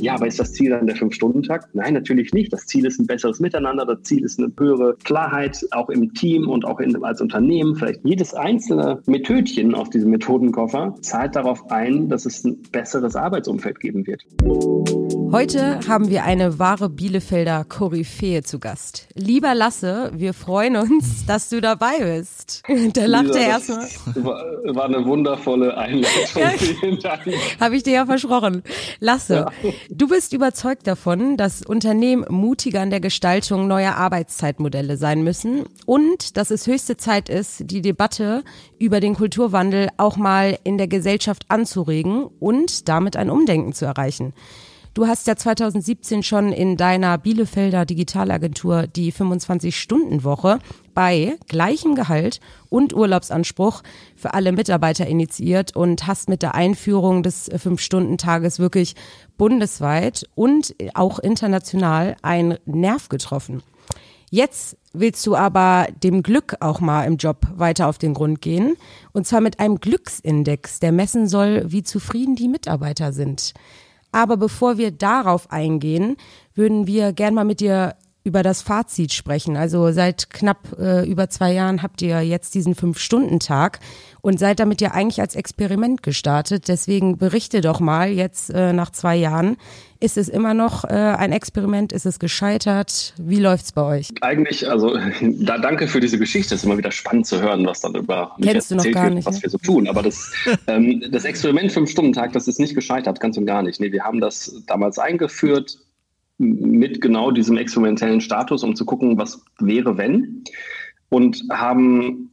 Ja, aber ist das Ziel dann der Fünf-Stunden-Tag? Nein, natürlich nicht. Das Ziel ist ein besseres Miteinander. Das Ziel ist eine höhere Klarheit, auch im Team und auch in, als Unternehmen. Vielleicht jedes einzelne Methodchen aus diesem Methodenkoffer zahlt darauf ein, dass es ein besseres Arbeitsumfeld geben wird. Heute haben wir eine wahre Bielefelder Koryphäe zu Gast. Lieber Lasse, wir freuen uns, dass du dabei bist. Da lacht er erstmal. War, war eine wundervolle Einleitung. Vielen Dank. Habe ich dir ja versprochen. Lasse, ja. du bist überzeugt davon, dass Unternehmen mutiger an der Gestaltung neuer Arbeitszeitmodelle sein müssen und dass es höchste Zeit ist, die Debatte über den Kulturwandel auch mal in der Gesellschaft anzuregen und damit ein Umdenken zu erreichen. Du hast ja 2017 schon in deiner Bielefelder Digitalagentur die 25-Stunden-Woche bei gleichem Gehalt und Urlaubsanspruch für alle Mitarbeiter initiiert und hast mit der Einführung des Fünf-Stunden-Tages wirklich bundesweit und auch international einen Nerv getroffen. Jetzt willst du aber dem Glück auch mal im Job weiter auf den Grund gehen. Und zwar mit einem Glücksindex, der messen soll, wie zufrieden die Mitarbeiter sind. Aber bevor wir darauf eingehen, würden wir gern mal mit dir über das Fazit sprechen. Also seit knapp äh, über zwei Jahren habt ihr jetzt diesen Fünf-Stunden-Tag und seid damit ja eigentlich als Experiment gestartet. Deswegen berichte doch mal jetzt äh, nach zwei Jahren. Ist es immer noch äh, ein Experiment? Ist es gescheitert? Wie läuft's bei euch? Eigentlich, also da danke für diese Geschichte. Es ist immer wieder spannend zu hören, was dann über Kennst du noch gar wird, nicht, was ne? wir so tun. Aber das, ähm, das Experiment Fünf-Stunden-Tag, das ist nicht gescheitert, ganz und gar nicht. Nee, wir haben das damals eingeführt mit genau diesem experimentellen Status, um zu gucken, was wäre, wenn. Und haben,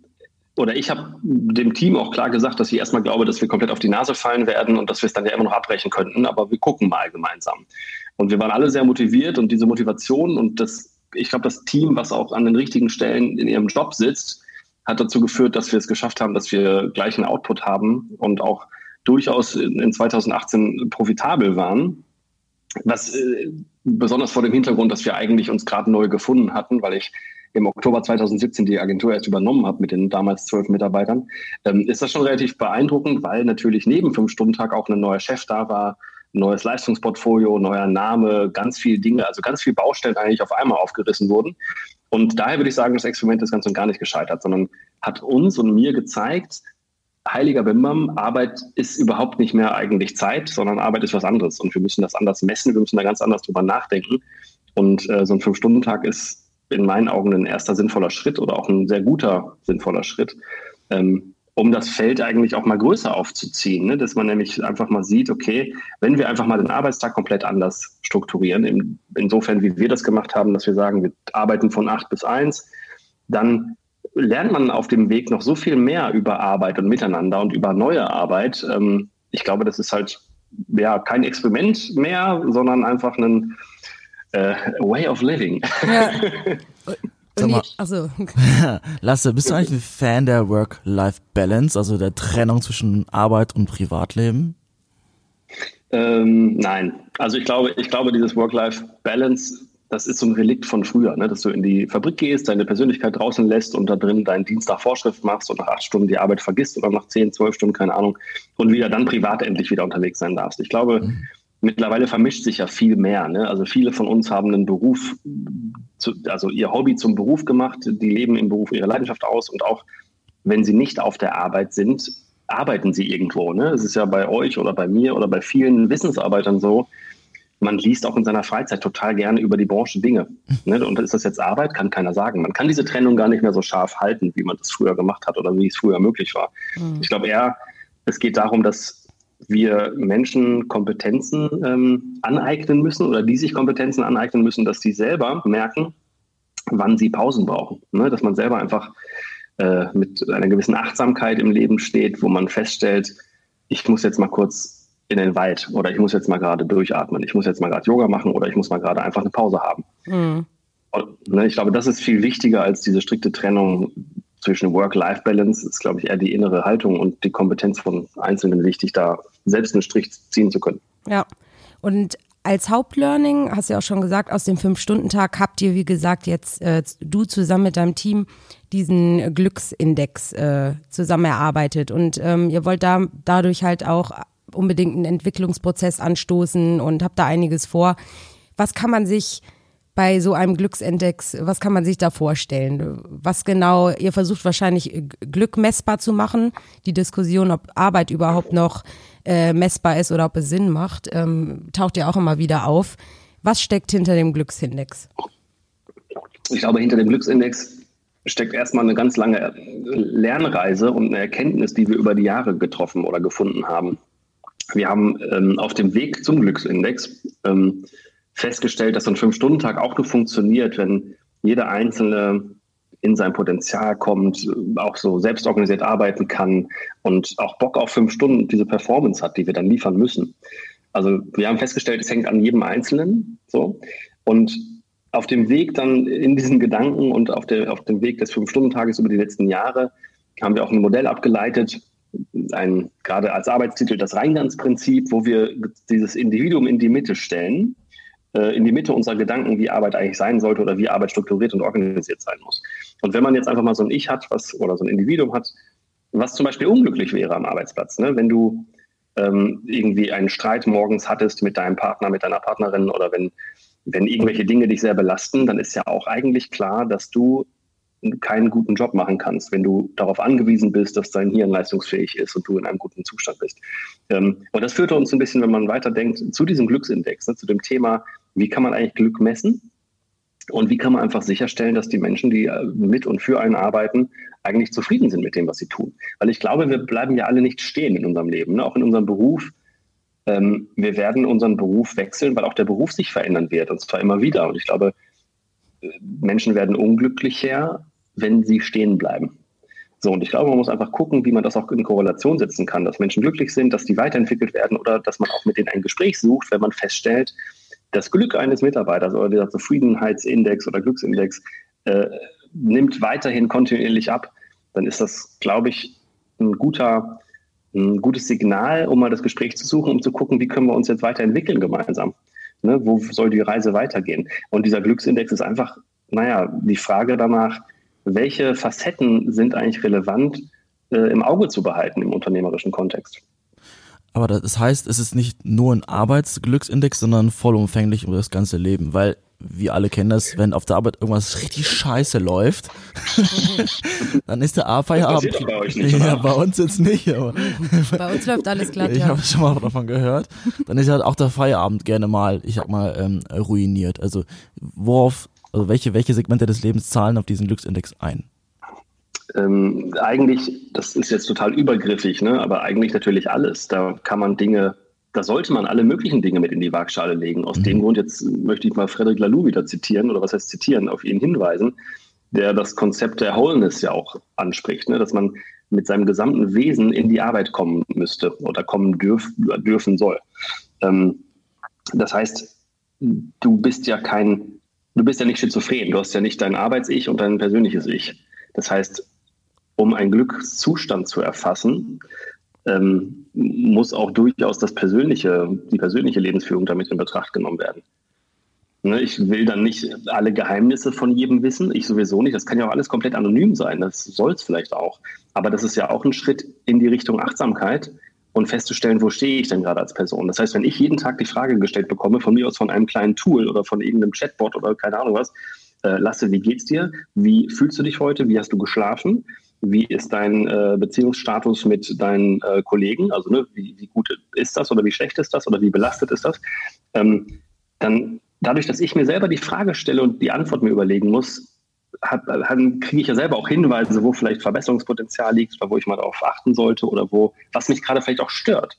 oder ich habe dem Team auch klar gesagt, dass ich erstmal glaube, dass wir komplett auf die Nase fallen werden und dass wir es dann ja immer noch abbrechen könnten, aber wir gucken mal gemeinsam. Und wir waren alle sehr motiviert und diese Motivation und das, ich glaube, das Team, was auch an den richtigen Stellen in ihrem Job sitzt, hat dazu geführt, dass wir es geschafft haben, dass wir gleichen Output haben und auch durchaus in 2018 profitabel waren. Was äh, besonders vor dem Hintergrund, dass wir eigentlich uns gerade neu gefunden hatten, weil ich im Oktober 2017 die Agentur erst übernommen habe mit den damals zwölf Mitarbeitern, ähm, ist das schon relativ beeindruckend, weil natürlich neben Fünf-Stunden-Tag auch ein neuer Chef da war, neues Leistungsportfolio, neuer Name, ganz viele Dinge, also ganz viele Baustellen eigentlich auf einmal aufgerissen wurden. Und daher würde ich sagen, das Experiment ist ganz und gar nicht gescheitert, sondern hat uns und mir gezeigt, heiliger Bimbam, Arbeit ist überhaupt nicht mehr eigentlich Zeit, sondern Arbeit ist was anderes. Und wir müssen das anders messen, wir müssen da ganz anders drüber nachdenken. Und äh, so ein Fünf-Stunden-Tag ist in meinen Augen ein erster sinnvoller Schritt oder auch ein sehr guter sinnvoller Schritt, ähm, um das Feld eigentlich auch mal größer aufzuziehen. Ne? Dass man nämlich einfach mal sieht, okay, wenn wir einfach mal den Arbeitstag komplett anders strukturieren, in, insofern wie wir das gemacht haben, dass wir sagen, wir arbeiten von acht bis eins, dann lernt man auf dem Weg noch so viel mehr über Arbeit und Miteinander und über neue Arbeit. Ähm, ich glaube, das ist halt ja kein Experiment mehr, sondern einfach ein äh, Way of Living. Ja. Sag mal, also. Lasse, bist du eigentlich ein Fan der Work-Life-Balance, also der Trennung zwischen Arbeit und Privatleben? Ähm, nein, also ich glaube, ich glaube, dieses Work-Life-Balance das ist so ein Relikt von früher, ne? dass du in die Fabrik gehst, deine Persönlichkeit draußen lässt und da drin deinen Dienst nach Vorschrift machst und nach acht Stunden die Arbeit vergisst oder nach zehn, zwölf Stunden, keine Ahnung, und wieder dann privat endlich wieder unterwegs sein darfst. Ich glaube, mhm. mittlerweile vermischt sich ja viel mehr. Ne? Also viele von uns haben einen Beruf, zu, also ihr Hobby zum Beruf gemacht, die leben im Beruf ihre Leidenschaft aus und auch wenn sie nicht auf der Arbeit sind, arbeiten sie irgendwo. Ne? Es ist ja bei euch oder bei mir oder bei vielen Wissensarbeitern so, man liest auch in seiner Freizeit total gerne über die Branche Dinge. Ne? Und ist das jetzt Arbeit? Kann keiner sagen. Man kann diese Trennung gar nicht mehr so scharf halten, wie man das früher gemacht hat oder wie es früher möglich war. Mhm. Ich glaube eher, es geht darum, dass wir Menschen Kompetenzen ähm, aneignen müssen oder die sich Kompetenzen aneignen müssen, dass sie selber merken, wann sie Pausen brauchen. Ne? Dass man selber einfach äh, mit einer gewissen Achtsamkeit im Leben steht, wo man feststellt, ich muss jetzt mal kurz in den Wald oder ich muss jetzt mal gerade durchatmen, ich muss jetzt mal gerade Yoga machen oder ich muss mal gerade einfach eine Pause haben. Mhm. Und, ne, ich glaube, das ist viel wichtiger als diese strikte Trennung zwischen Work-Life-Balance. Ist, glaube ich, eher die innere Haltung und die Kompetenz von Einzelnen wichtig, da selbst einen Strich ziehen zu können. Ja. Und als Hauptlearning, hast du ja auch schon gesagt, aus dem Fünf-Stunden-Tag habt ihr, wie gesagt, jetzt äh, du zusammen mit deinem Team diesen Glücksindex äh, zusammen erarbeitet. Und ähm, ihr wollt da dadurch halt auch unbedingt einen Entwicklungsprozess anstoßen und habe da einiges vor. Was kann man sich bei so einem Glücksindex, was kann man sich da vorstellen? Was genau, ihr versucht wahrscheinlich Glück messbar zu machen. Die Diskussion, ob Arbeit überhaupt noch äh, messbar ist oder ob es Sinn macht, ähm, taucht ja auch immer wieder auf. Was steckt hinter dem Glücksindex? Ich glaube, hinter dem Glücksindex steckt erstmal eine ganz lange Lernreise und eine Erkenntnis, die wir über die Jahre getroffen oder gefunden haben. Wir haben ähm, auf dem Weg zum Glücksindex ähm, festgestellt, dass so ein Fünf-Stunden-Tag auch nur funktioniert, wenn jeder Einzelne in sein Potenzial kommt, auch so selbstorganisiert arbeiten kann und auch Bock auf fünf Stunden diese Performance hat, die wir dann liefern müssen. Also wir haben festgestellt, es hängt an jedem Einzelnen so und auf dem Weg dann in diesen Gedanken und auf, der, auf dem Weg des Fünf-Stunden-Tages über die letzten Jahre haben wir auch ein Modell abgeleitet, ein, gerade als Arbeitstitel das Reingangsprinzip, wo wir dieses Individuum in die Mitte stellen äh, in die Mitte unserer Gedanken, wie Arbeit eigentlich sein sollte oder wie Arbeit strukturiert und organisiert sein muss. Und wenn man jetzt einfach mal so ein Ich hat, was oder so ein Individuum hat, was zum Beispiel unglücklich wäre am Arbeitsplatz, ne? wenn du ähm, irgendwie einen Streit morgens hattest mit deinem Partner, mit deiner Partnerin oder wenn, wenn irgendwelche Dinge dich sehr belasten, dann ist ja auch eigentlich klar, dass du keinen guten Job machen kannst, wenn du darauf angewiesen bist, dass dein Hirn leistungsfähig ist und du in einem guten Zustand bist. Ähm, und das führte uns ein bisschen, wenn man weiterdenkt, zu diesem Glücksindex, ne, zu dem Thema, wie kann man eigentlich Glück messen? Und wie kann man einfach sicherstellen, dass die Menschen, die äh, mit und für einen arbeiten, eigentlich zufrieden sind mit dem, was sie tun? Weil ich glaube, wir bleiben ja alle nicht stehen in unserem Leben, ne? auch in unserem Beruf. Ähm, wir werden unseren Beruf wechseln, weil auch der Beruf sich verändern wird, und zwar immer wieder. Und ich glaube, Menschen werden unglücklicher, wenn sie stehen bleiben. So, und ich glaube, man muss einfach gucken, wie man das auch in Korrelation setzen kann, dass Menschen glücklich sind, dass die weiterentwickelt werden oder dass man auch mit denen ein Gespräch sucht, wenn man feststellt, das Glück eines Mitarbeiters oder dieser Zufriedenheitsindex oder Glücksindex äh, nimmt weiterhin kontinuierlich ab, dann ist das, glaube ich, ein guter, ein gutes Signal, um mal das Gespräch zu suchen, um zu gucken, wie können wir uns jetzt weiterentwickeln gemeinsam. Ne, wo soll die Reise weitergehen? Und dieser Glücksindex ist einfach, naja, die Frage danach, welche Facetten sind eigentlich relevant äh, im Auge zu behalten im unternehmerischen Kontext. Aber das heißt, es ist nicht nur ein Arbeitsglücksindex, sondern vollumfänglich über das ganze Leben, weil wir alle kennen das, wenn auf der Arbeit irgendwas richtig scheiße läuft, dann ist der A-Feierabend. Bei, euch nicht, ja, bei uns jetzt nicht, aber bei uns läuft alles glatt. Ich ja. habe schon mal davon gehört. Dann ist halt auch der Feierabend gerne mal, ich sag mal, ähm, ruiniert. Also worauf, also welche, welche Segmente des Lebens zahlen auf diesen Glücksindex ein? ähm, eigentlich, das ist jetzt total übergriffig, ne? aber eigentlich natürlich alles. Da kann man Dinge, da sollte man alle möglichen Dinge mit in die Waagschale legen. Aus mhm. dem Grund, jetzt möchte ich mal Frederic Laloux wieder zitieren, oder was heißt zitieren, auf ihn hinweisen, der das Konzept der Wholeness ja auch anspricht, ne? dass man mit seinem gesamten Wesen in die Arbeit kommen müsste oder kommen dürf, dürfen soll. Ähm, das heißt, du bist ja kein, du bist ja nicht schizophren, du hast ja nicht dein Arbeits-Ich und dein persönliches Ich. Das heißt, um einen Glückszustand zu erfassen, ähm, muss auch durchaus das persönliche, die persönliche Lebensführung damit in Betracht genommen werden. Ne, ich will dann nicht alle Geheimnisse von jedem wissen, ich sowieso nicht. Das kann ja auch alles komplett anonym sein, das soll es vielleicht auch. Aber das ist ja auch ein Schritt in die Richtung Achtsamkeit und festzustellen, wo stehe ich denn gerade als Person. Das heißt, wenn ich jeden Tag die Frage gestellt bekomme, von mir aus von einem kleinen Tool oder von irgendeinem Chatbot oder keine Ahnung was, äh, Lasse, wie geht's dir? Wie fühlst du dich heute? Wie hast du geschlafen? Wie ist dein äh, Beziehungsstatus mit deinen äh, Kollegen, also ne, wie, wie, gut ist das oder wie schlecht ist das oder wie belastet ist das, ähm, dann dadurch, dass ich mir selber die Frage stelle und die Antwort mir überlegen muss, kriege ich ja selber auch Hinweise, wo vielleicht Verbesserungspotenzial liegt oder wo ich mal darauf achten sollte oder wo, was mich gerade vielleicht auch stört.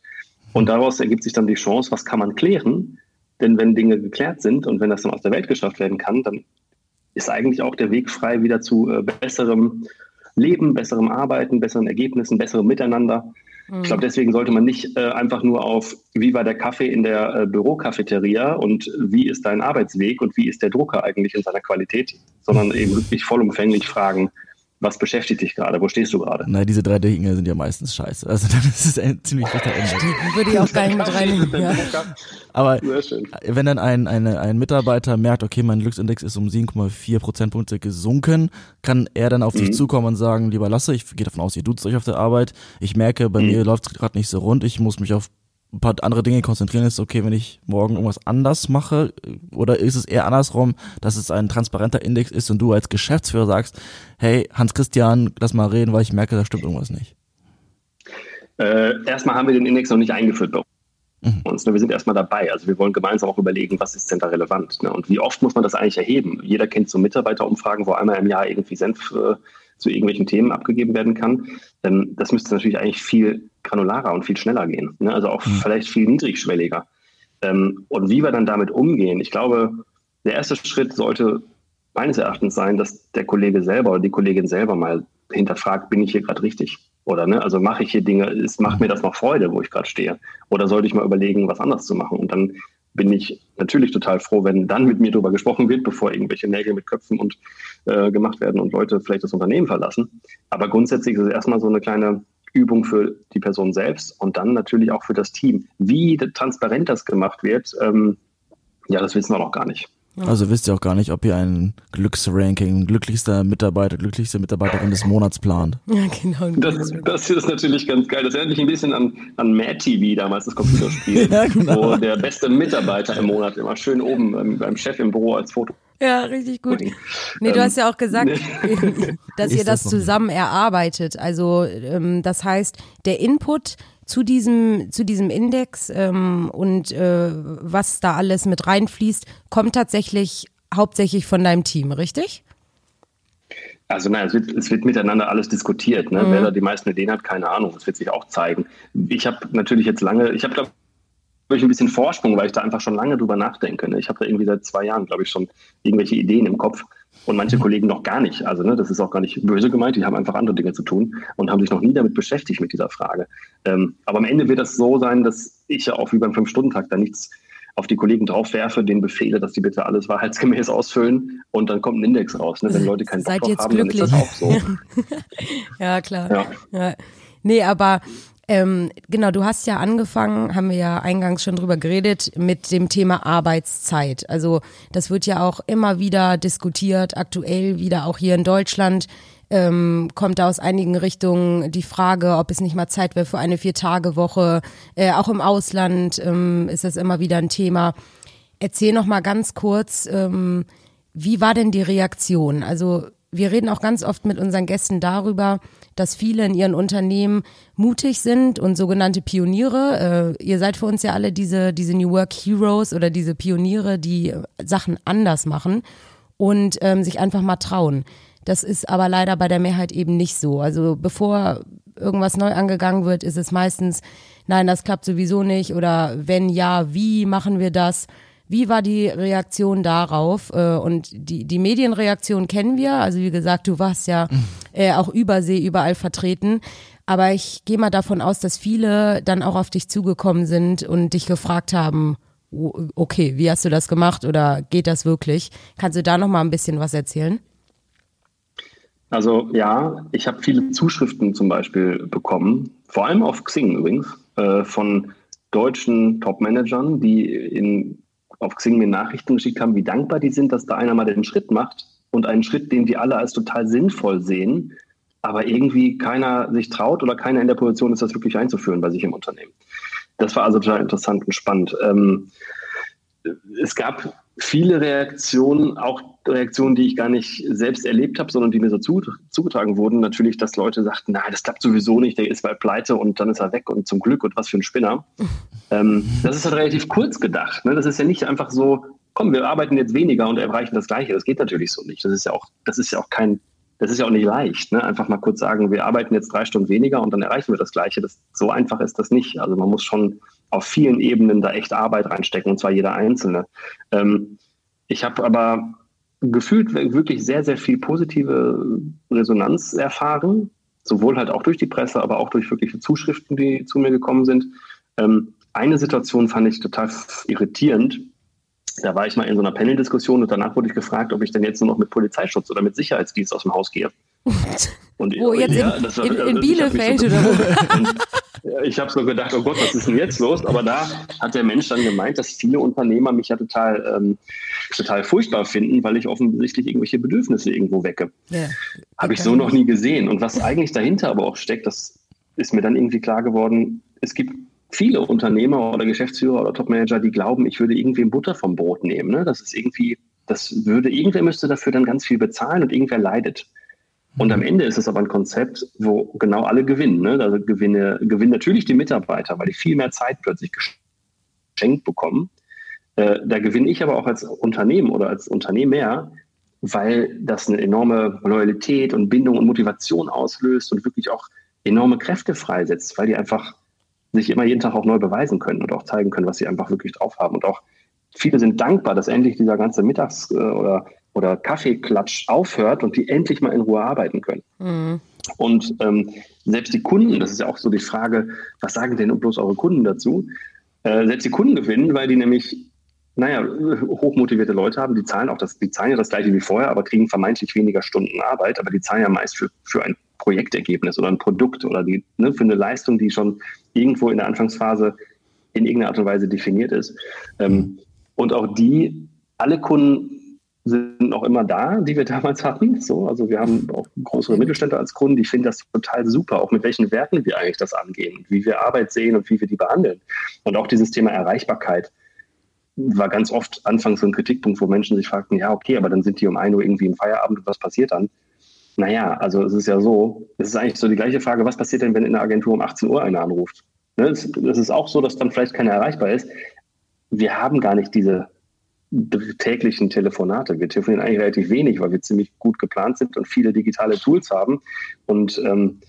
Und daraus ergibt sich dann die Chance, was kann man klären? Denn wenn Dinge geklärt sind und wenn das dann aus der Welt geschafft werden kann, dann ist eigentlich auch der Weg frei wieder zu äh, besserem Leben, besserem Arbeiten, besseren Ergebnissen, besserem Miteinander. Mhm. Ich glaube, deswegen sollte man nicht äh, einfach nur auf, wie war der Kaffee in der äh, Bürocafeteria und wie ist dein Arbeitsweg und wie ist der Drucker eigentlich in seiner Qualität, sondern eben wirklich vollumfänglich fragen, was beschäftigt dich gerade? Wo stehst du gerade? Na, diese drei Dinge sind ja meistens scheiße. Also dann ist es ein ziemlich schlechter Ende. Würde ich auch gar nicht mit reinnehmen. Ja. Aber wenn dann ein, eine, ein Mitarbeiter merkt, okay, mein Glücksindex ist um 7,4 Prozentpunkte gesunken, kann er dann auf mhm. dich zukommen und sagen, lieber Lasse, ich gehe davon aus, ihr duzt euch auf der Arbeit. Ich merke, bei mhm. mir läuft es gerade nicht so rund. Ich muss mich auf ein paar andere Dinge konzentrieren, ist okay, wenn ich morgen irgendwas anders mache? Oder ist es eher andersrum, dass es ein transparenter Index ist und du als Geschäftsführer sagst, hey, Hans-Christian, lass mal reden, weil ich merke, da stimmt irgendwas nicht? Äh, erstmal haben wir den Index noch nicht eingeführt bei mhm. uns. Ne? Wir sind erstmal dabei. Also wir wollen gemeinsam auch überlegen, was ist denn da relevant. Ne? Und wie oft muss man das eigentlich erheben? Jeder kennt so Mitarbeiterumfragen, wo einmal im Jahr irgendwie Senf äh, zu irgendwelchen Themen abgegeben werden kann. Ähm, das müsste natürlich eigentlich viel granularer und viel schneller gehen. Ne? Also auch mhm. vielleicht viel niedrigschwelliger. Ähm, und wie wir dann damit umgehen, ich glaube, der erste Schritt sollte meines Erachtens sein, dass der Kollege selber oder die Kollegin selber mal hinterfragt, bin ich hier gerade richtig? Oder ne, also mache ich hier Dinge, ist, macht mir das noch Freude, wo ich gerade stehe? Oder sollte ich mal überlegen, was anders zu machen? Und dann bin ich natürlich total froh, wenn dann mit mir darüber gesprochen wird, bevor irgendwelche Nägel mit Köpfen und äh, gemacht werden und Leute vielleicht das Unternehmen verlassen. Aber grundsätzlich ist es erstmal so eine kleine Übung für die Person selbst und dann natürlich auch für das Team. Wie transparent das gemacht wird, ähm, ja, das wissen wir noch gar nicht. Also wisst ihr auch gar nicht, ob ihr ein Glücksranking, glücklichster Mitarbeiter, glücklichste Mitarbeiterin des Monats plant. Ja, genau. Das, das ist natürlich ganz geil. Das erinnert mich ein bisschen an, an Mad TV damals, das Computerspiel, ja, genau. wo der beste Mitarbeiter im Monat immer schön oben beim, beim Chef im Büro als Foto ja, richtig gut. Nee, du hast ja auch gesagt, dass ihr das zusammen erarbeitet. Also ähm, das heißt, der Input zu diesem, zu diesem Index ähm, und äh, was da alles mit reinfließt, kommt tatsächlich hauptsächlich von deinem Team, richtig? Also nein, es wird, es wird miteinander alles diskutiert. Ne? Mhm. Wer da die meisten Ideen hat, keine Ahnung. Das wird sich auch zeigen. Ich habe natürlich jetzt lange, ich habe glaube ich ein bisschen Vorsprung, weil ich da einfach schon lange drüber nachdenke. Ne? Ich habe da irgendwie seit zwei Jahren, glaube ich, schon irgendwelche Ideen im Kopf und manche mhm. Kollegen noch gar nicht. Also ne, das ist auch gar nicht böse gemeint, die haben einfach andere Dinge zu tun und haben sich noch nie damit beschäftigt mit dieser Frage. Ähm, aber am Ende wird das so sein, dass ich ja auch wie beim Fünf-Stunden-Tag da nichts auf die Kollegen drauf werfe, denen befehle, dass die bitte alles wahrheitsgemäß ausfüllen und dann kommt ein Index raus. Ne? Wenn Leute keinen Bock drauf haben, glücklich. dann ist das auch so. ja, klar. Ja. ja. Nee, aber ähm, genau, du hast ja angefangen, haben wir ja eingangs schon drüber geredet, mit dem Thema Arbeitszeit. Also das wird ja auch immer wieder diskutiert, aktuell wieder auch hier in Deutschland. Ähm, kommt da aus einigen Richtungen die Frage, ob es nicht mal Zeit wäre für eine Vier-Tage-Woche. Äh, auch im Ausland ähm, ist das immer wieder ein Thema. Erzähl noch mal ganz kurz, ähm, wie war denn die Reaktion? Also wir reden auch ganz oft mit unseren Gästen darüber, dass viele in ihren Unternehmen mutig sind und sogenannte Pioniere. Äh, ihr seid für uns ja alle diese, diese New Work Heroes oder diese Pioniere, die Sachen anders machen und ähm, sich einfach mal trauen. Das ist aber leider bei der Mehrheit eben nicht so. Also bevor irgendwas neu angegangen wird, ist es meistens, nein, das klappt sowieso nicht oder wenn ja, wie machen wir das? Wie war die Reaktion darauf? Äh, und die, die Medienreaktion kennen wir. Also wie gesagt, du warst ja äh, auch übersee überall vertreten. Aber ich gehe mal davon aus, dass viele dann auch auf dich zugekommen sind und dich gefragt haben, okay, wie hast du das gemacht oder geht das wirklich? Kannst du da noch mal ein bisschen was erzählen? Also ja, ich habe viele Zuschriften zum Beispiel bekommen, vor allem auf Xing übrigens, äh, von deutschen Top-Managern, die in auf Xing mir Nachrichten geschickt haben, wie dankbar die sind, dass da einer mal den Schritt macht und einen Schritt, den die alle als total sinnvoll sehen, aber irgendwie keiner sich traut oder keiner in der Position ist, das wirklich einzuführen bei sich im Unternehmen. Das war also total interessant und spannend. Ähm, es gab viele Reaktionen, auch Reaktionen, die ich gar nicht selbst erlebt habe, sondern die mir so zu, zugetragen wurden. Natürlich, dass Leute sagten, nein, das klappt sowieso nicht, der ist bald pleite und dann ist er weg und zum Glück und was für ein Spinner. ähm, das ist halt relativ kurz gedacht. Ne? Das ist ja nicht einfach so, komm, wir arbeiten jetzt weniger und erreichen das Gleiche. Das geht natürlich so nicht. Das ist ja auch, das ist ja auch kein, das ist ja auch nicht leicht. Ne? Einfach mal kurz sagen, wir arbeiten jetzt drei Stunden weniger und dann erreichen wir das Gleiche. Das, so einfach ist das nicht. Also man muss schon auf vielen Ebenen da echt Arbeit reinstecken, und zwar jeder Einzelne. Ähm, ich habe aber gefühlt wirklich sehr, sehr viel positive Resonanz erfahren, sowohl halt auch durch die Presse, aber auch durch wirkliche Zuschriften, die zu mir gekommen sind. Ähm, eine Situation fand ich total irritierend. Da war ich mal in so einer Panel-Diskussion und danach wurde ich gefragt, ob ich denn jetzt nur noch mit Polizeischutz oder mit Sicherheitsdienst aus dem Haus gehe. Und, wo jetzt ja, in, war, in, in also Bielefeld so, oder wo? ich habe so gedacht, oh Gott, was ist denn jetzt los? Aber da hat der Mensch dann gemeint, dass viele Unternehmer mich ja total, ähm, total furchtbar finden, weil ich offensichtlich irgendwelche Bedürfnisse irgendwo wecke. Ja, habe ich so noch nie gesehen. Und was eigentlich dahinter aber auch steckt, das ist mir dann irgendwie klar geworden, es gibt viele Unternehmer oder Geschäftsführer oder Topmanager, die glauben, ich würde irgendwie Butter vom Brot nehmen. Ne? Das ist irgendwie, das würde, irgendwer müsste dafür dann ganz viel bezahlen und irgendwer leidet. Und am Ende ist es aber ein Konzept, wo genau alle gewinnen. Ne? Also gewinne, gewinnen natürlich die Mitarbeiter, weil die viel mehr Zeit plötzlich geschenkt bekommen. Äh, da gewinne ich aber auch als Unternehmen oder als Unternehmer, weil das eine enorme Loyalität und Bindung und Motivation auslöst und wirklich auch enorme Kräfte freisetzt, weil die einfach sich immer jeden Tag auch neu beweisen können und auch zeigen können, was sie einfach wirklich drauf haben. Und auch viele sind dankbar, dass endlich dieser ganze Mittags- äh, oder, oder Kaffeeklatsch aufhört und die endlich mal in Ruhe arbeiten können. Mhm. Und ähm, selbst die Kunden, das ist ja auch so die Frage, was sagen denn bloß eure Kunden dazu? Äh, selbst die Kunden gewinnen, weil die nämlich, naja, hochmotivierte Leute haben, die zahlen auch das, die zahlen ja das gleiche wie vorher, aber kriegen vermeintlich weniger Stunden Arbeit, aber die zahlen ja meist für, für ein Projektergebnis oder ein Produkt oder die, ne, für eine Leistung, die schon irgendwo in der Anfangsphase in irgendeiner Art und Weise definiert ist. Ähm, und auch die, alle Kunden sind noch immer da, die wir damals hatten. So, also wir haben auch größere Mittelständler als Kunden, die finden das total super, auch mit welchen Werten wir eigentlich das angehen, wie wir Arbeit sehen und wie wir die behandeln. Und auch dieses Thema Erreichbarkeit war ganz oft anfangs so ein Kritikpunkt, wo Menschen sich fragten, ja, okay, aber dann sind die um 1 Uhr irgendwie im Feierabend und was passiert dann? Naja, also es ist ja so, es ist eigentlich so die gleiche Frage, was passiert denn, wenn in der Agentur um 18 Uhr einer anruft? Ne, es ist auch so, dass dann vielleicht keiner erreichbar ist. Wir haben gar nicht diese täglichen Telefonate. Wir telefonieren eigentlich relativ wenig, weil wir ziemlich gut geplant sind und viele digitale Tools haben und ähm,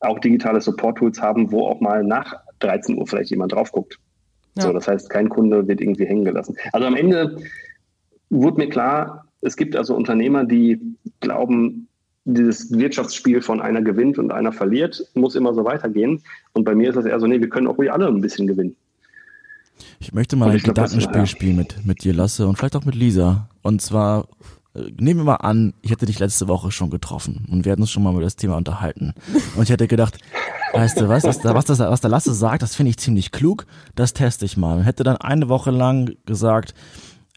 auch digitale Support-Tools haben, wo auch mal nach 13 Uhr vielleicht jemand drauf guckt. Ja. So, das heißt, kein Kunde wird irgendwie hängen gelassen. Also am Ende wurde mir klar, es gibt also Unternehmer, die glauben, dieses Wirtschaftsspiel von einer gewinnt und einer verliert, muss immer so weitergehen. Und bei mir ist das eher so, nee, wir können auch ruhig alle ein bisschen gewinnen. Ich möchte mal ein Gedankenspiel glaub, spielen mit, mit dir, Lasse, und vielleicht auch mit Lisa. Und zwar, äh, nehmen wir mal an, ich hätte dich letzte Woche schon getroffen und wir hätten uns schon mal über das Thema unterhalten. Und ich hätte gedacht, weißt du was, was, was, das, was der Lasse sagt, das finde ich ziemlich klug, das teste ich mal. Und hätte dann eine Woche lang gesagt,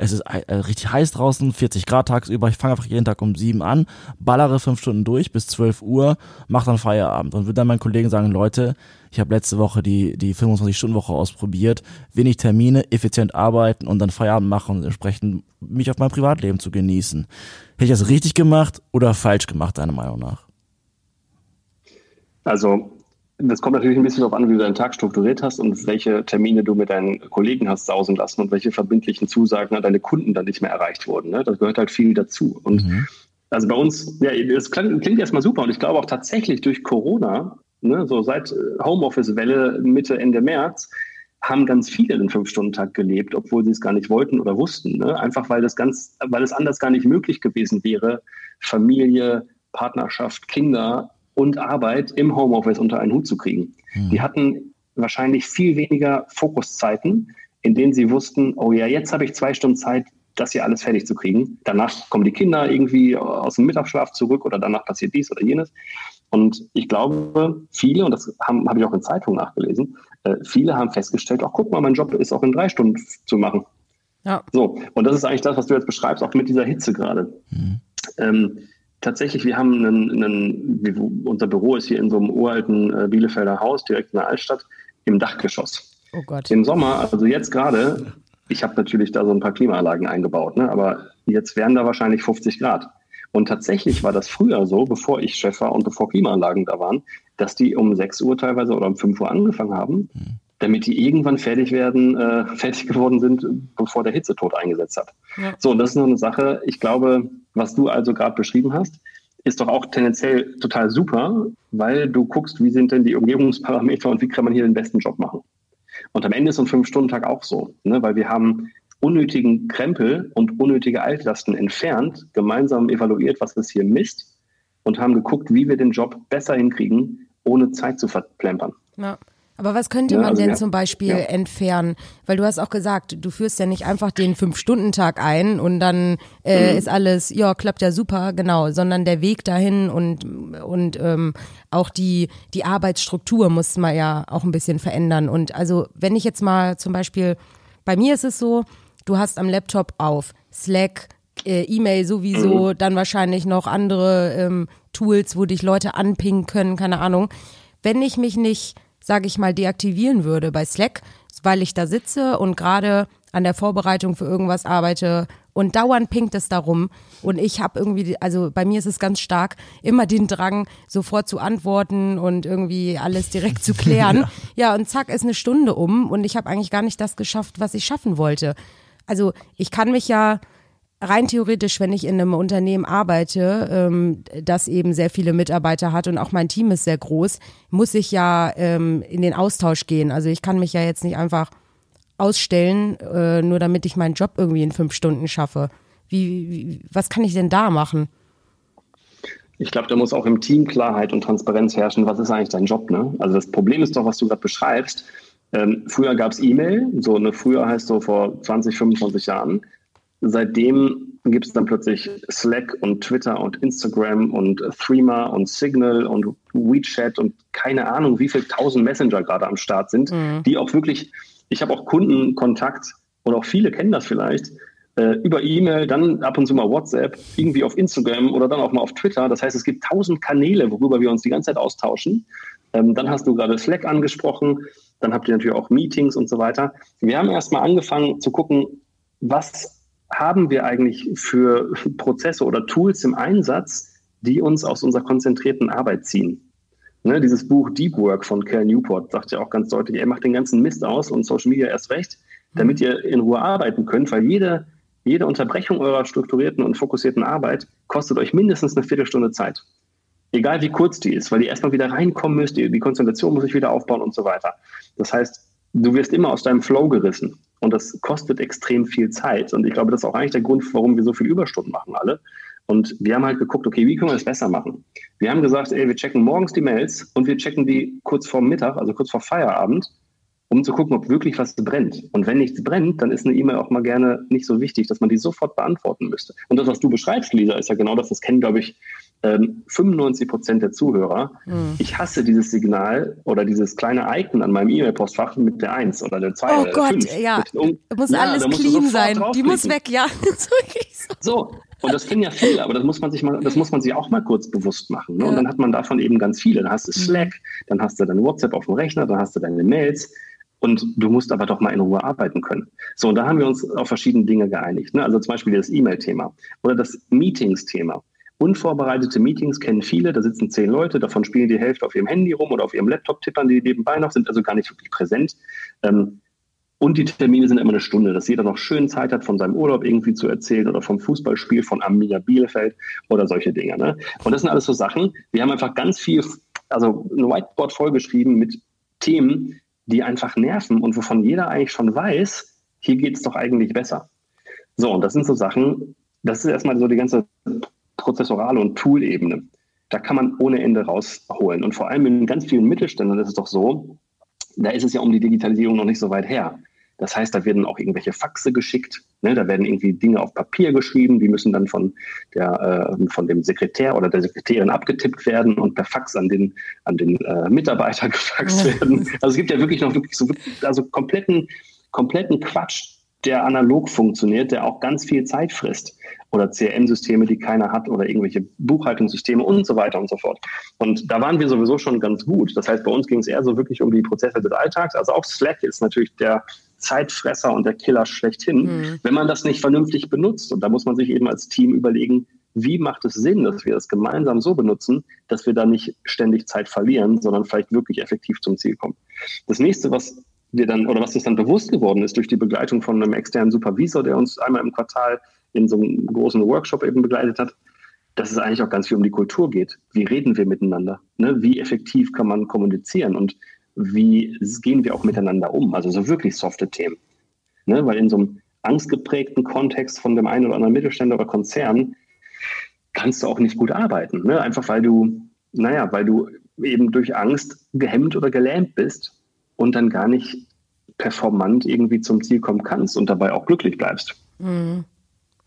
es ist äh, richtig heiß draußen, 40 Grad tagsüber, ich fange einfach jeden Tag um sieben an, ballere fünf Stunden durch bis 12 Uhr, mach dann Feierabend und würde dann meinen Kollegen sagen, Leute, ich habe letzte Woche die, die 25-Stunden-Woche ausprobiert, wenig Termine, effizient arbeiten und dann Feierabend machen und entsprechend mich auf mein Privatleben zu genießen. Hätte ich das richtig gemacht oder falsch gemacht, deiner Meinung nach? Also das kommt natürlich ein bisschen darauf an, wie du deinen Tag strukturiert hast und welche Termine du mit deinen Kollegen hast sausen lassen und welche verbindlichen Zusagen an deine Kunden dann nicht mehr erreicht wurden. Ne? Das gehört halt viel dazu. Und mhm. also bei uns, ja, das klingt, klingt erstmal super und ich glaube auch tatsächlich durch Corona, ne, so seit äh, Homeoffice-Welle Mitte, Ende März, haben ganz viele den Fünf-Stunden-Tag gelebt, obwohl sie es gar nicht wollten oder wussten. Ne? Einfach weil das ganz, weil es anders gar nicht möglich gewesen wäre, Familie, Partnerschaft, Kinder und Arbeit im Homeoffice unter einen Hut zu kriegen. Mhm. Die hatten wahrscheinlich viel weniger Fokuszeiten, in denen sie wussten, oh ja, jetzt habe ich zwei Stunden Zeit, das hier alles fertig zu kriegen. Danach kommen die Kinder irgendwie aus dem Mittagsschlaf zurück oder danach passiert dies oder jenes. Und ich glaube, viele, und das habe hab ich auch in Zeitungen nachgelesen, äh, viele haben festgestellt, ach guck mal, mein Job ist auch in drei Stunden zu machen. Ja. So, und das ist eigentlich das, was du jetzt beschreibst, auch mit dieser Hitze gerade. Mhm. Ähm, tatsächlich, wir haben einen, einen, unser Büro ist hier in so einem uralten äh, Bielefelder Haus, direkt in der Altstadt, im Dachgeschoss. Oh Gott. Im Sommer, also jetzt gerade, ich habe natürlich da so ein paar Klimaanlagen eingebaut, ne, aber jetzt wären da wahrscheinlich 50 Grad. Und tatsächlich war das früher so, bevor ich Chef war und bevor Klimaanlagen da waren, dass die um 6 Uhr teilweise oder um 5 Uhr angefangen haben, mhm. Damit die irgendwann fertig werden, äh, fertig geworden sind, bevor der Hitzetod eingesetzt hat. Ja. So, und das ist nur eine Sache, ich glaube, was du also gerade beschrieben hast, ist doch auch tendenziell total super, weil du guckst, wie sind denn die Umgebungsparameter und wie kann man hier den besten Job machen. Und am Ende ist so ein Fünf-Stunden-Tag auch so, ne? weil wir haben unnötigen Krempel und unnötige Altlasten entfernt, gemeinsam evaluiert, was ist hier Mist und haben geguckt, wie wir den Job besser hinkriegen, ohne Zeit zu verplempern. Ja. Aber was könnte man also denn ja, zum Beispiel ja. entfernen? Weil du hast auch gesagt, du führst ja nicht einfach den Fünf-Stunden-Tag ein und dann äh, mhm. ist alles, ja, klappt ja super, genau, sondern der Weg dahin und, und ähm, auch die, die Arbeitsstruktur muss man ja auch ein bisschen verändern. Und also, wenn ich jetzt mal zum Beispiel, bei mir ist es so, du hast am Laptop auf Slack, äh, E-Mail sowieso, mhm. dann wahrscheinlich noch andere ähm, Tools, wo dich Leute anpingen können, keine Ahnung. Wenn ich mich nicht sage ich mal, deaktivieren würde bei Slack, weil ich da sitze und gerade an der Vorbereitung für irgendwas arbeite und dauernd pinkt es darum und ich habe irgendwie, also bei mir ist es ganz stark, immer den Drang, sofort zu antworten und irgendwie alles direkt zu klären. ja. ja, und zack, ist eine Stunde um und ich habe eigentlich gar nicht das geschafft, was ich schaffen wollte. Also ich kann mich ja rein theoretisch, wenn ich in einem Unternehmen arbeite, ähm, das eben sehr viele Mitarbeiter hat und auch mein Team ist sehr groß, muss ich ja ähm, in den Austausch gehen. Also ich kann mich ja jetzt nicht einfach ausstellen, äh, nur damit ich meinen Job irgendwie in fünf Stunden schaffe. Wie, wie was kann ich denn da machen? Ich glaube, da muss auch im Team Klarheit und Transparenz herrschen. Was ist eigentlich dein Job? Ne? Also das Problem ist doch, was du gerade beschreibst. Ähm, früher gab es E-Mail, so eine früher heißt so vor 20, 25 Jahren. Seitdem gibt es dann plötzlich Slack und Twitter und Instagram und Threema und Signal und WeChat und keine Ahnung, wie viele tausend Messenger gerade am Start sind, mhm. die auch wirklich ich habe auch Kundenkontakt und auch viele kennen das vielleicht äh, über E-Mail, dann ab und zu mal WhatsApp, irgendwie auf Instagram oder dann auch mal auf Twitter. Das heißt, es gibt tausend Kanäle, worüber wir uns die ganze Zeit austauschen. Ähm, dann hast du gerade Slack angesprochen, dann habt ihr natürlich auch Meetings und so weiter. Wir haben erstmal angefangen zu gucken, was haben wir eigentlich für Prozesse oder Tools im Einsatz, die uns aus unserer konzentrierten Arbeit ziehen. Ne, dieses Buch Deep Work von Cal Newport sagt ja auch ganz deutlich, er macht den ganzen Mist aus und Social Media erst recht, damit ihr in Ruhe arbeiten könnt, weil jede, jede Unterbrechung eurer strukturierten und fokussierten Arbeit kostet euch mindestens eine Viertelstunde Zeit. Egal wie kurz die ist, weil ihr erstmal wieder reinkommen müsst, die Konzentration muss sich wieder aufbauen und so weiter. Das heißt, du wirst immer aus deinem Flow gerissen und das kostet extrem viel Zeit. Und ich glaube, das ist auch eigentlich der Grund, warum wir so viele Überstunden machen alle, und wir haben halt geguckt, okay, wie können wir das besser machen? Wir haben gesagt, ey, wir checken morgens die Mails und wir checken die kurz vor Mittag, also kurz vor Feierabend, um zu gucken, ob wirklich was brennt. Und wenn nichts brennt, dann ist eine E-Mail auch mal gerne nicht so wichtig, dass man die sofort beantworten müsste. Und das, was du beschreibst, Lisa, ist ja genau das, das kennen, glaube ich, 95 ähm, Prozent der Zuhörer. Mhm. Ich hasse dieses Signal oder dieses kleine Icon an meinem E-Mail-Postfach mit der 1 oder der 2 oh oder Gott, 5. ja. Um, muss ja, alles clean sein. Die muss weg, ja. so, und das kennen ja viele, aber das muss man sich mal, das muss man sich auch mal kurz bewusst machen. Ne? Und dann hat man davon eben ganz viele. Dann hast du Slack, dann hast du deine WhatsApp auf dem Rechner, dann hast du deine Mails. Und du musst aber doch mal in Ruhe arbeiten können. So, und da haben wir uns auf verschiedene Dinge geeinigt. Ne? Also zum Beispiel das E-Mail-Thema oder das Meetings-Thema. Unvorbereitete Meetings kennen viele, da sitzen zehn Leute, davon spielen die Hälfte auf ihrem Handy rum oder auf ihrem Laptop, tippern die nebenbei noch, sind also gar nicht wirklich präsent. Ähm, und die Termine sind immer eine Stunde, dass jeder noch schön Zeit hat, von seinem Urlaub irgendwie zu erzählen oder vom Fußballspiel von Arminia Bielefeld oder solche Dinge. Ne? Und das sind alles so Sachen. Wir haben einfach ganz viel, also ein Whiteboard vollgeschrieben mit Themen, die einfach nerven und wovon jeder eigentlich schon weiß, hier geht es doch eigentlich besser. So, und das sind so Sachen, das ist erstmal so die ganze prozessorale und Tool-Ebene. Da kann man ohne Ende rausholen. Und vor allem in ganz vielen Mittelständern ist es doch so, da ist es ja um die Digitalisierung noch nicht so weit her. Das heißt, da werden auch irgendwelche Faxe geschickt. Ne? Da werden irgendwie Dinge auf Papier geschrieben, die müssen dann von, der, äh, von dem Sekretär oder der Sekretärin abgetippt werden und per Fax an den, an den äh, Mitarbeiter gefaxt werden. Also es gibt ja wirklich noch wirklich so also kompletten, kompletten Quatsch, der analog funktioniert, der auch ganz viel Zeit frisst. Oder CRM-Systeme, die keiner hat, oder irgendwelche Buchhaltungssysteme und so weiter und so fort. Und da waren wir sowieso schon ganz gut. Das heißt, bei uns ging es eher so wirklich um die Prozesse des Alltags. Also auch Slack ist natürlich der Zeitfresser und der Killer schlechthin, mhm. wenn man das nicht vernünftig benutzt. Und da muss man sich eben als Team überlegen, wie macht es Sinn, dass wir das gemeinsam so benutzen, dass wir da nicht ständig Zeit verlieren, sondern vielleicht wirklich effektiv zum Ziel kommen. Das nächste, was wir dann, oder was uns dann bewusst geworden ist durch die Begleitung von einem externen Supervisor, der uns einmal im Quartal in so einem großen Workshop eben begleitet hat, dass es eigentlich auch ganz viel um die Kultur geht. Wie reden wir miteinander? Ne? Wie effektiv kann man kommunizieren? Und wie gehen wir auch miteinander um? Also so wirklich softe Themen. Ne? Weil in so einem angstgeprägten Kontext von dem einen oder anderen Mittelständler oder Konzern kannst du auch nicht gut arbeiten. Ne? Einfach weil du, naja, weil du eben durch Angst gehemmt oder gelähmt bist und dann gar nicht performant irgendwie zum Ziel kommen kannst und dabei auch glücklich bleibst. Mhm.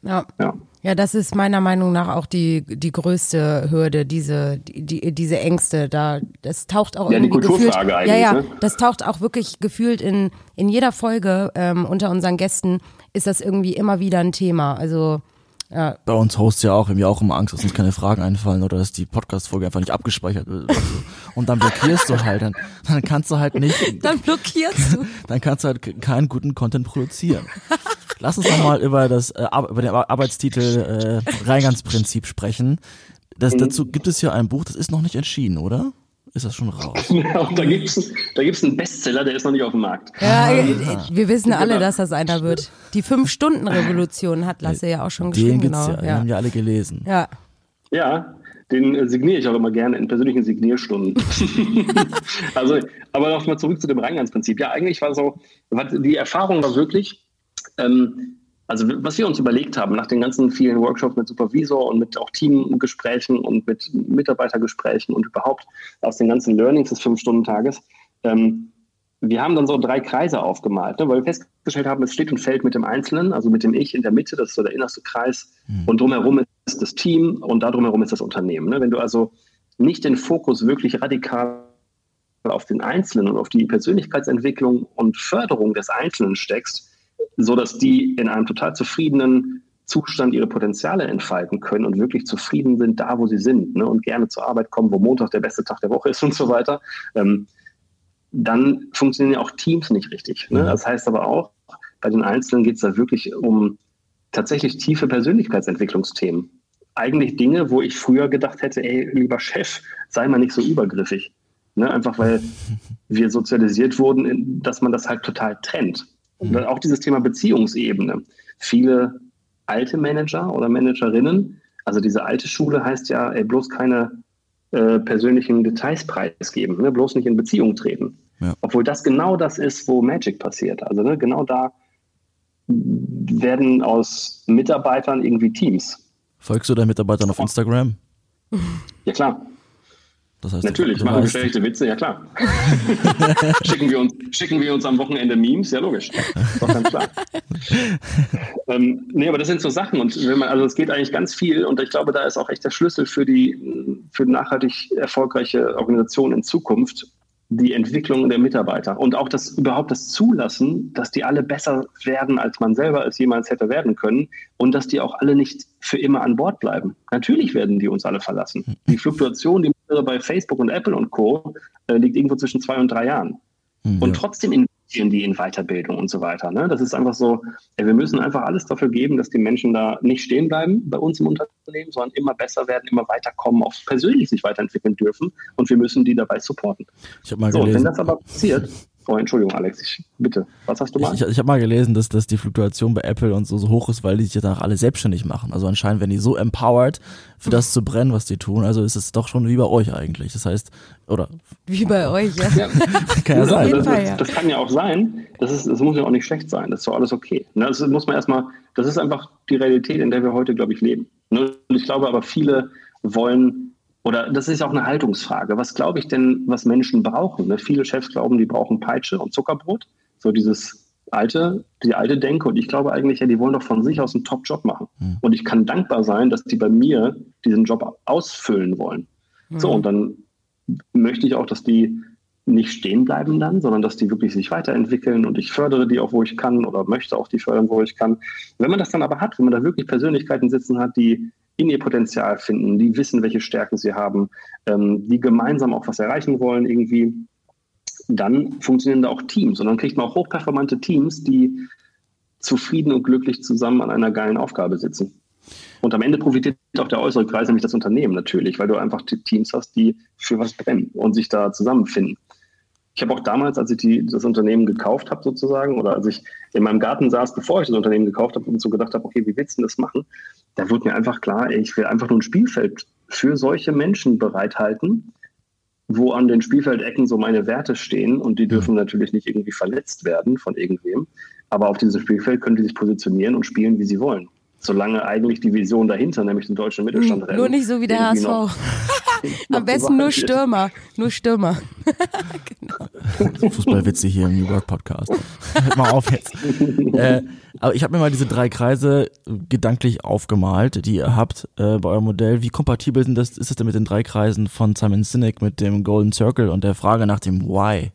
Ja. ja. Ja, das ist meiner Meinung nach auch die, die größte Hürde, diese, die, diese Ängste. Da, das taucht auch ja, irgendwie die Kulturfrage gefühlt, eigentlich. Ja, ja, ne? das taucht auch wirklich gefühlt in, in jeder Folge ähm, unter unseren Gästen ist das irgendwie immer wieder ein Thema. Also Ja. Bei uns Hosts ja auch, wir haben ja auch immer Angst, dass uns keine Fragen einfallen oder dass die Podcast-Folge einfach nicht abgespeichert wird. Und dann blockierst du halt, dann, dann kannst du halt nicht, Dann blockierst du. dann kannst du halt keinen guten Content produzieren. Lass uns doch mal über das äh, über den Ar- Arbeitstitel äh, Reingangsprinzip sprechen. Das, dazu gibt es ja ein Buch, das ist noch nicht erschienen, oder? Ist das schon raus? Da gibt es da gibt's einen Bestseller, der ist noch nicht auf dem Markt. Ja, äh, wir wissen alle, dass das einer wird. Die Fünf-Stunden-Revolution hat Lasse ja auch schon geschrieben. Den gibt's genau. ja, den haben ja alle gelesen. ja. Ja, den äh, signiere ich auch immer gerne in persönlichen Signierstunden. also, aber nochmal zurück zu dem Reingangsprinzip. Ja, eigentlich war so, die Erfahrung war wirklich, ähm, also was wir uns überlegt haben nach den ganzen vielen Workshops mit Supervisor und mit auch Teamgesprächen und mit Mitarbeitergesprächen und überhaupt aus den ganzen Learnings des Fünf-Stunden-Tages, ähm, wir haben dann so drei Kreise aufgemalt, ne, weil wir festgestellt haben, es steht und fällt mit dem Einzelnen, also mit dem Ich in der Mitte, das ist so der innerste Kreis, und drumherum ist das Team und da drumherum ist das Unternehmen. Ne? Wenn du also nicht den Fokus wirklich radikal auf den Einzelnen und auf die Persönlichkeitsentwicklung und Förderung des Einzelnen steckst, so dass die in einem total zufriedenen Zustand ihre Potenziale entfalten können und wirklich zufrieden sind da, wo sie sind ne? und gerne zur Arbeit kommen, wo Montag der beste Tag der Woche ist und so weiter, ähm, dann funktionieren ja auch Teams nicht richtig. Ne? Das heißt aber auch, bei den Einzelnen geht es da wirklich um tatsächlich tiefe Persönlichkeitsentwicklungsthemen. Eigentlich Dinge, wo ich früher gedacht hätte, ey, lieber Chef, sei mal nicht so übergriffig. Ne? Einfach weil wir sozialisiert wurden, dass man das halt total trennt. Und dann auch dieses Thema Beziehungsebene. Viele alte Manager oder Managerinnen, also diese alte Schule heißt ja, ey, bloß keine äh, persönlichen Details preisgeben, ne? bloß nicht in Beziehung treten. Ja. Obwohl das genau das ist, wo Magic passiert. Also ne, genau da werden aus Mitarbeitern irgendwie Teams. Folgst du deinen Mitarbeitern auf Instagram? Ja klar, Das heißt, natürlich, machen weißt, geschlechte Witze, ja klar. schicken, wir uns, schicken wir uns am Wochenende Memes, ja logisch. Doch ganz klar. ähm, nee, aber das sind so Sachen und wenn man, also es geht eigentlich ganz viel und ich glaube, da ist auch echt der Schlüssel für die für nachhaltig erfolgreiche Organisationen in Zukunft die Entwicklung der Mitarbeiter und auch das überhaupt das Zulassen, dass die alle besser werden, als man selber es jemals hätte werden können und dass die auch alle nicht für immer an Bord bleiben. Natürlich werden die uns alle verlassen. Die Fluktuation, die bei Facebook und Apple und Co. Äh, liegt irgendwo zwischen zwei und drei Jahren. Hm, Und trotzdem investieren die in Weiterbildung und so weiter. Ne? Das ist einfach so, ey, wir müssen einfach alles dafür geben, dass die Menschen da nicht stehen bleiben bei uns im Unternehmen, sondern immer besser werden, immer weiterkommen, auch persönlich sich weiterentwickeln dürfen. Und wir müssen die dabei supporten. Ich habe mal So, wenn gelesen. das aber passiert, oh, Entschuldigung, Alex, ich, bitte, was hast du mal? Ich, ich, ich habe mal gelesen, dass, dass die Fluktuation bei Apple und so, so hoch ist, weil die sich ja danach alle selbstständig machen. Also anscheinend werden die so empowered, für das zu brennen, was die tun. Also ist es doch schon wie bei euch eigentlich. Das heißt, oder Wie bei euch, ja. Ja. kann ja sein. jeden das, das, das kann ja auch sein. Das, ist, das muss ja auch nicht schlecht sein. Das ist doch alles okay. Ne, Das muss man erstmal, das ist einfach die Realität, in der wir heute, glaube ich, leben. Ne, Und ich glaube aber, viele wollen, oder das ist auch eine Haltungsfrage. Was glaube ich denn, was Menschen brauchen? Ne, Viele Chefs glauben, die brauchen Peitsche und Zuckerbrot. So dieses alte, die alte Denke. Und ich glaube eigentlich, ja, die wollen doch von sich aus einen Top-Job machen. Und ich kann dankbar sein, dass die bei mir diesen Job ausfüllen wollen. So, und dann möchte ich auch, dass die nicht stehen bleiben dann, sondern dass die wirklich sich weiterentwickeln und ich fördere die auch, wo ich kann oder möchte auch die fördern, wo ich kann. Wenn man das dann aber hat, wenn man da wirklich Persönlichkeiten sitzen hat, die in ihr Potenzial finden, die wissen, welche Stärken sie haben, ähm, die gemeinsam auch was erreichen wollen irgendwie, dann funktionieren da auch Teams und dann kriegt man auch hochperformante Teams, die zufrieden und glücklich zusammen an einer geilen Aufgabe sitzen. Und am Ende profitiert auch der äußere Kreis, nämlich das Unternehmen natürlich, weil du einfach Teams hast, die für was brennen und sich da zusammenfinden. Ich habe auch damals, als ich die, das Unternehmen gekauft habe sozusagen, oder als ich in meinem Garten saß, bevor ich das Unternehmen gekauft habe und so gedacht habe, okay, wie willst du das machen? Da wurde mir einfach klar, ich will einfach nur ein Spielfeld für solche Menschen bereithalten, wo an den Spielfeldecken so meine Werte stehen und die dürfen natürlich nicht irgendwie verletzt werden von irgendwem. Aber auf diesem Spielfeld können die sich positionieren und spielen, wie sie wollen. Solange eigentlich die Vision dahinter, nämlich den deutschen Mittelstand retten, Hm, Nur nicht so wie der HSV. noch Am besten nur. Stürmer. Nur Stürmer. Fußballwitze hier im New Work Podcast. Hört mal auf jetzt. äh, aber ich habe mir mal diese drei Kreise gedanklich aufgemalt, die ihr habt äh, bei eurem Modell. Wie kompatibel sind das, ist das denn mit den drei Kreisen von Simon Sinek mit dem Golden Circle und der Frage nach dem Why?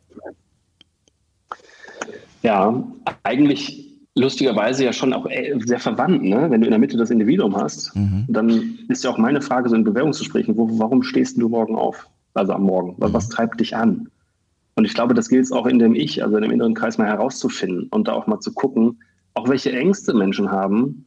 Ja, eigentlich lustigerweise ja schon auch äh, sehr verwandt. Ne? Wenn du in der Mitte das Individuum hast, mhm. dann ist ja auch meine Frage so in Bewerbungsgesprächen, wo, warum stehst du morgen auf? Also am Morgen. Mhm. Was treibt dich an? Und ich glaube, das gilt es auch in dem Ich, also in dem inneren Kreis mal herauszufinden und da auch mal zu gucken, auch welche Ängste Menschen haben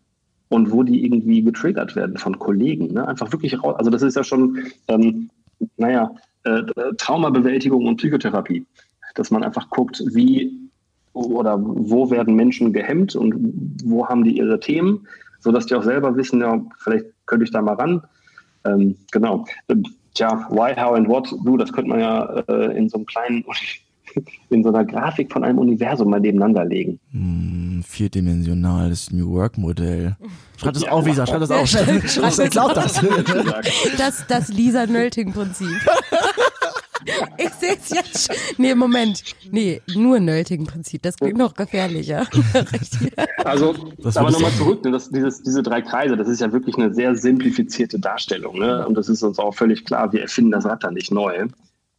und wo die irgendwie getriggert werden von Kollegen. Ne? Einfach wirklich raus. Also das ist ja schon, ähm, naja, äh, Traumabewältigung und Psychotherapie. Dass man einfach guckt, wie oder wo werden Menschen gehemmt und wo haben die ihre Themen, sodass die auch selber wissen, ja, vielleicht könnte ich da mal ran. Ähm, genau. Tja, why, how and what, du, das könnte man ja äh, in so einem kleinen, in so einer Grafik von einem Universum mal nebeneinander legen. Hm, vierdimensionales New Work Modell. Schreib das ja, auf, Lisa, schreib das auf. Schreib, schreib das. Das, das Lisa-Nölting-Prinzip. Ich sehe es jetzt schon. Nee, Moment. Nee, nur Nölting-Prinzip. Das klingt noch gefährlicher. also, das aber nochmal zurück. Ne, das, dieses, diese drei Kreise, das ist ja wirklich eine sehr simplifizierte Darstellung. Ne? Und das ist uns auch völlig klar. Wir erfinden das Rad da nicht neu.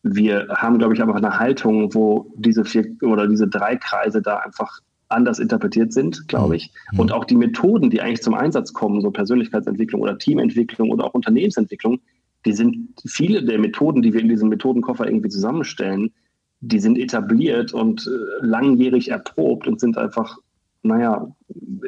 Wir haben, glaube ich, aber eine Haltung, wo diese vier oder diese drei Kreise da einfach anders interpretiert sind, glaube ich. Mhm. Und auch die Methoden, die eigentlich zum Einsatz kommen, so Persönlichkeitsentwicklung oder Teamentwicklung oder auch Unternehmensentwicklung, die sind viele der Methoden, die wir in diesem Methodenkoffer irgendwie zusammenstellen, die sind etabliert und äh, langjährig erprobt und sind einfach, naja,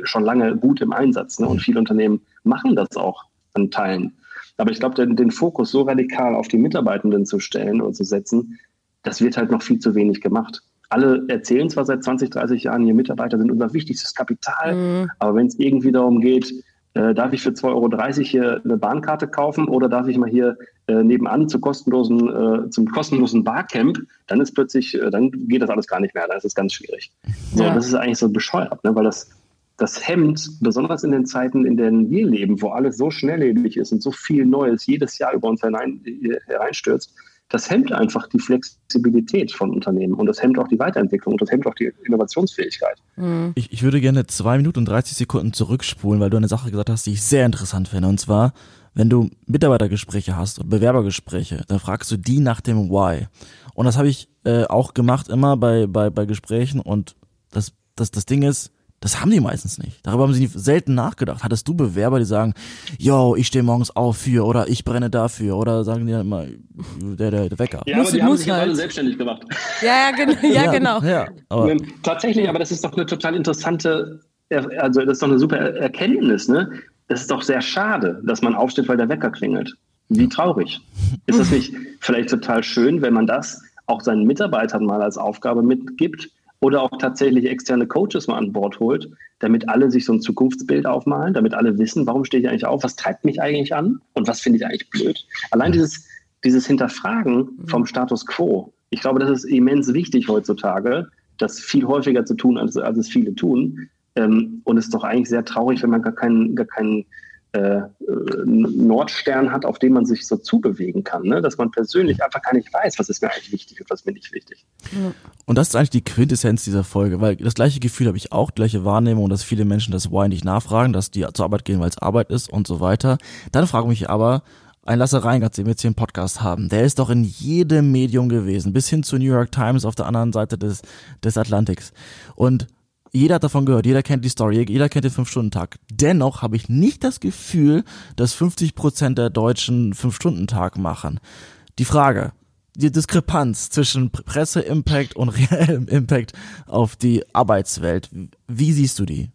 schon lange gut im Einsatz. Ne? Und viele Unternehmen machen das auch an Teilen. Aber ich glaube, den, den Fokus so radikal auf die Mitarbeitenden zu stellen und zu setzen, das wird halt noch viel zu wenig gemacht. Alle erzählen zwar seit 20, 30 Jahren, ihr Mitarbeiter sind unser wichtigstes Kapital, mhm. aber wenn es irgendwie darum geht, äh, darf ich für 2,30 Euro hier eine Bahnkarte kaufen oder darf ich mal hier äh, nebenan zu kostenlosen, äh, zum kostenlosen Barcamp, dann ist plötzlich, äh, dann geht das alles gar nicht mehr, dann ist es ganz schwierig. So, ja. das ist eigentlich so bescheuert, ne? weil das, das hemmt, besonders in den Zeiten, in denen wir leben, wo alles so schnelllebig ist und so viel Neues jedes Jahr über uns herein, hereinstürzt, das hemmt einfach die Flexibilität von Unternehmen und das hemmt auch die Weiterentwicklung und das hemmt auch die Innovationsfähigkeit. Mhm. Ich, ich würde gerne zwei Minuten und 30 Sekunden zurückspulen, weil du eine Sache gesagt hast, die ich sehr interessant finde. Und zwar, wenn du Mitarbeitergespräche hast und Bewerbergespräche, dann fragst du die nach dem Why. Und das habe ich äh, auch gemacht immer bei, bei, bei Gesprächen und das, das, das Ding ist, das haben die meistens nicht. Darüber haben sie selten nachgedacht. Hattest du Bewerber, die sagen, yo, ich stehe morgens auf für oder ich brenne dafür oder sagen die dann immer, der, der, der Wecker. Ja, muss, aber die haben sich halt. alle selbstständig gemacht. Ja, ja, genau. Ja, genau. Ja, aber ähm, Tatsächlich, aber das ist doch eine total interessante, also das ist doch eine super Erkenntnis, ne? Es ist doch sehr schade, dass man aufsteht, weil der Wecker klingelt. Wie traurig. Ist es nicht vielleicht total schön, wenn man das auch seinen Mitarbeitern mal als Aufgabe mitgibt, oder auch tatsächlich externe Coaches mal an Bord holt, damit alle sich so ein Zukunftsbild aufmalen, damit alle wissen, warum stehe ich eigentlich auf, was treibt mich eigentlich an und was finde ich eigentlich blöd. Allein dieses, dieses Hinterfragen vom Status quo, ich glaube, das ist immens wichtig heutzutage, das viel häufiger zu tun, als, als es viele tun. Ähm, und es ist doch eigentlich sehr traurig, wenn man gar keinen, gar keinen äh, Nordstern hat, auf den man sich so zubewegen kann. Ne? Dass man persönlich einfach gar nicht weiß, was ist mir eigentlich wichtig und was ist mir nicht wichtig. Und das ist eigentlich die Quintessenz dieser Folge, weil das gleiche Gefühl habe ich auch, gleiche Wahrnehmung, dass viele Menschen das Why nicht nachfragen, dass die zur Arbeit gehen, weil es Arbeit ist und so weiter. Dann frage ich mich aber, ein Lasse Reingart, den wir jetzt hier im Podcast haben, der ist doch in jedem Medium gewesen, bis hin zu New York Times auf der anderen Seite des, des Atlantiks. Und jeder hat davon gehört, jeder kennt die Story, jeder kennt den 5-Stunden-Tag. Dennoch habe ich nicht das Gefühl, dass 50% der Deutschen 5-Stunden-Tag machen. Die Frage, die Diskrepanz zwischen Presse-Impact und reellem Impact auf die Arbeitswelt, wie siehst du die?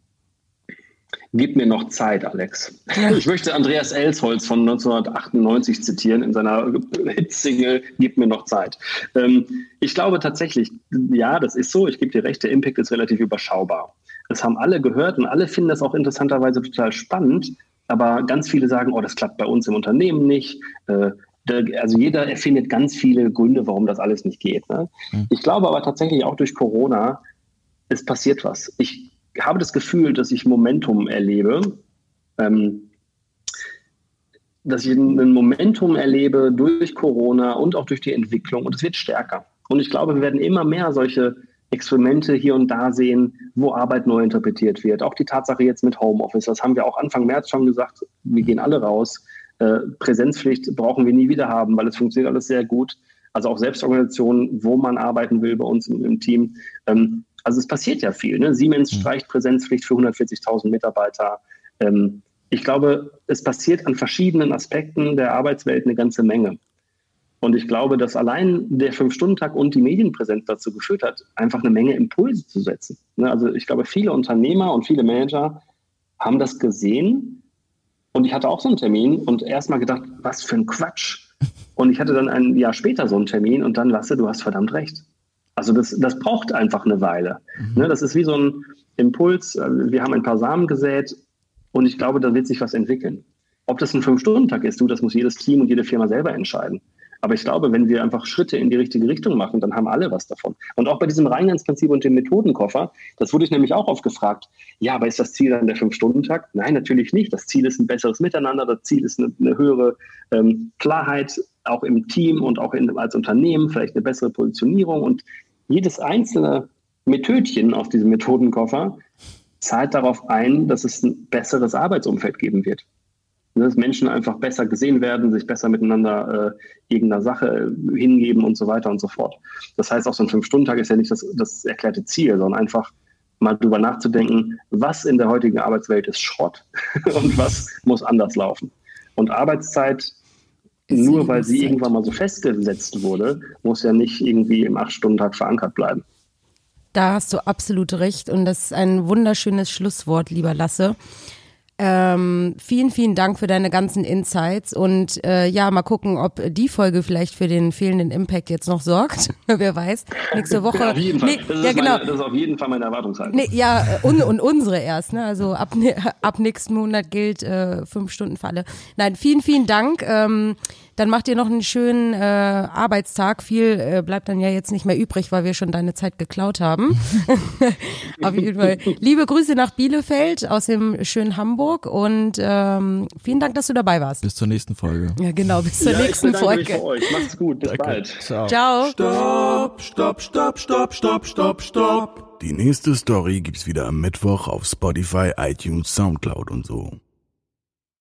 Gib mir noch Zeit, Alex. Ich möchte Andreas Elsholz von 1998 zitieren in seiner Hitsingle Gib mir noch Zeit. Ähm, ich glaube tatsächlich, ja, das ist so. Ich gebe dir recht, der Impact ist relativ überschaubar. Das haben alle gehört und alle finden das auch interessanterweise total spannend. Aber ganz viele sagen, oh, das klappt bei uns im Unternehmen nicht. Äh, also jeder erfindet ganz viele Gründe, warum das alles nicht geht. Ne? Hm. Ich glaube aber tatsächlich auch durch Corona, es passiert was. Ich habe das Gefühl, dass ich Momentum erlebe, ähm, dass ich ein Momentum erlebe durch Corona und auch durch die Entwicklung und es wird stärker. Und ich glaube, wir werden immer mehr solche Experimente hier und da sehen, wo Arbeit neu interpretiert wird. Auch die Tatsache jetzt mit Homeoffice, das haben wir auch Anfang März schon gesagt, wir gehen alle raus. Äh, Präsenzpflicht brauchen wir nie wieder haben, weil es funktioniert alles sehr gut. Also auch Selbstorganisationen, wo man arbeiten will bei uns im, Team. Ähm, Also es passiert ja viel. Ne? Siemens mhm. streicht Präsenzpflicht für 140.000 Mitarbeiter. Ähm, ich glaube, es passiert an verschiedenen Aspekten der Arbeitswelt eine ganze Menge. Und ich glaube, dass allein der Fünf-Stunden-Tag und die Medienpräsenz dazu geführt hat, einfach eine Menge Impulse zu setzen. Ne? Also ich glaube, viele Unternehmer und viele Manager haben das gesehen. Und ich hatte auch so einen Termin und erstmal gedacht, was für ein Quatsch. Und ich hatte dann ein Jahr später so einen Termin und dann, Lasse, du hast verdammt recht. Also das, das braucht einfach eine Weile. Mhm. Ne, das ist wie so ein Impuls. Wir haben ein paar Samen gesät und ich glaube, da wird sich was entwickeln. Ob das ein Fünf-Stunden-Tag ist, du, das muss jedes Team und jede Firma selber entscheiden. Aber ich glaube, wenn wir einfach Schritte in die richtige Richtung machen, dann haben alle was davon. Und auch bei diesem Reingangsprinzip und dem Methodenkoffer, das wurde ich nämlich auch oft gefragt, ja, aber ist das Ziel dann der Fünf-Stunden-Tag? Nein, natürlich nicht. Das Ziel ist ein besseres Miteinander, das Ziel ist eine, eine höhere ähm, Klarheit, auch im Team und auch in, als Unternehmen, vielleicht eine bessere Positionierung. Und jedes einzelne Methodchen aus diesem Methodenkoffer zahlt darauf ein, dass es ein besseres Arbeitsumfeld geben wird. Dass Menschen einfach besser gesehen werden, sich besser miteinander äh, irgendeiner Sache hingeben und so weiter und so fort. Das heißt, auch so ein Fünf-Stunden-Tag ist ja nicht das, das erklärte Ziel, sondern einfach mal drüber nachzudenken, was in der heutigen Arbeitswelt ist Schrott und was muss anders laufen. Und Arbeitszeit, nur weil sie irgendwann mal so festgesetzt wurde, muss ja nicht irgendwie im Acht-Stunden-Tag verankert bleiben. Da hast du absolut recht und das ist ein wunderschönes Schlusswort, lieber Lasse. Ähm, vielen, vielen Dank für deine ganzen Insights und äh, ja, mal gucken, ob die Folge vielleicht für den fehlenden Impact jetzt noch sorgt. Wer weiß. Nächste Woche. Ja, auf jeden Fall. Nee, das, ja, genau. Meine, das ist auf jeden Fall meine Erwartungshaltung. Nee, ja, und, und unsere erst. Ne? Also ab, ab nächsten Monat gilt äh, fünf Stunden Falle. Nein, vielen, vielen Dank. Ähm, dann macht ihr noch einen schönen äh, Arbeitstag. Viel äh, bleibt dann ja jetzt nicht mehr übrig, weil wir schon deine Zeit geklaut haben. Auf jeden Fall. Liebe Grüße nach Bielefeld aus dem schönen Hamburg und ähm, vielen Dank, dass du dabei warst. Bis zur nächsten Folge. Ja, genau, bis zur ja, nächsten Folge. Für euch. Macht's gut, bis Danke. bald. Ciao. Ciao. Stopp, stopp, stopp, stopp, stopp, stopp, stopp. Die nächste Story gibt's wieder am Mittwoch auf Spotify, iTunes, Soundcloud und so.